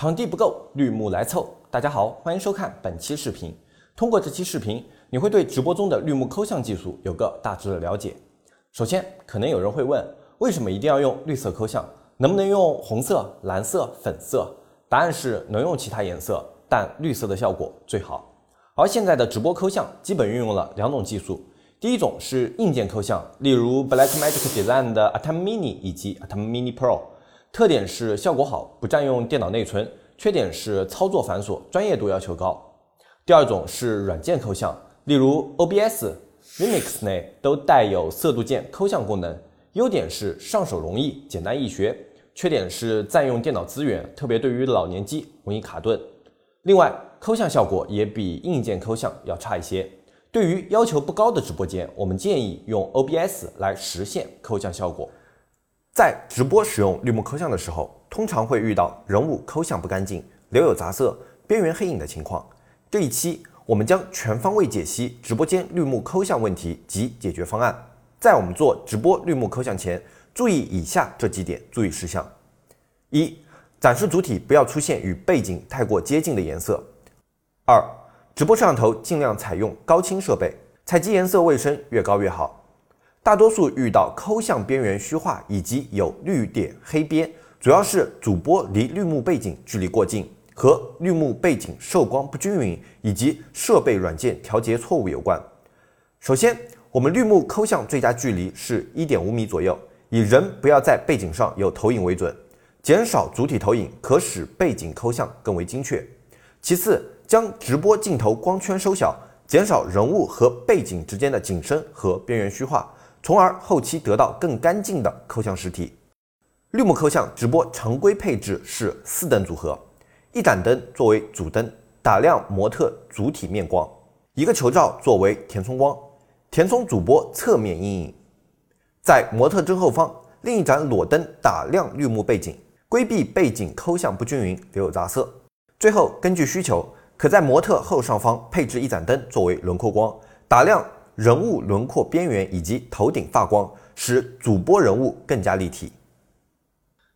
场地不够，绿幕来凑。大家好，欢迎收看本期视频。通过这期视频，你会对直播中的绿幕抠像技术有个大致的了解。首先，可能有人会问，为什么一定要用绿色抠像？能不能用红色、蓝色、粉色？答案是能用其他颜色，但绿色的效果最好。而现在的直播抠像基本运用了两种技术，第一种是硬件抠像，例如 Blackmagic Design 的 Atom Mini 以及 Atom Mini Pro。特点是效果好，不占用电脑内存；缺点是操作繁琐，专业度要求高。第二种是软件抠像，例如 OBS、Remix 内都带有色度键抠像功能。优点是上手容易、简单易学；缺点是占用电脑资源，特别对于老年机容易卡顿。另外，抠像效果也比硬件抠像要差一些。对于要求不高的直播间，我们建议用 OBS 来实现抠像效果。在直播使用绿幕抠像的时候，通常会遇到人物抠像不干净、留有杂色、边缘黑影的情况。这一期我们将全方位解析直播间绿幕抠像问题及解决方案。在我们做直播绿幕抠像前，注意以下这几点注意事项：一、展示主体不要出现与背景太过接近的颜色；二、直播摄像头尽量采用高清设备，采集颜色卫生越高越好。大多数遇到抠像边缘虚化以及有绿点黑边，主要是主播离绿幕背景距离过近，和绿幕背景受光不均匀以及设备软件调节错误有关。首先，我们绿幕抠像最佳距离是一点五米左右，以人不要在背景上有投影为准，减少主体投影可使背景抠像更为精确。其次，将直播镜头光圈收小，减少人物和背景之间的景深和边缘虚化。从而后期得到更干净的抠像实体。绿幕抠像直播常规配置是四灯组合：一盏灯作为主灯，打亮模特主体面光；一个球罩作为填充光，填充主播侧面阴影；在模特正后方，另一盏裸灯打亮绿幕背景，规避背景抠像不均匀、留有杂色。最后，根据需求，可在模特后上方配置一盏灯作为轮廓光，打亮。人物轮廓边缘以及头顶发光，使主播人物更加立体。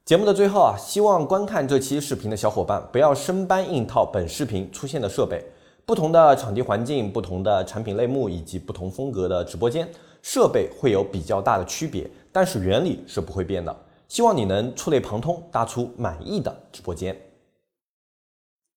节目的最后啊，希望观看这期视频的小伙伴不要生搬硬套本视频出现的设备。不同的场地环境、不同的产品类目以及不同风格的直播间，设备会有比较大的区别，但是原理是不会变的。希望你能触类旁通，搭出满意的直播间。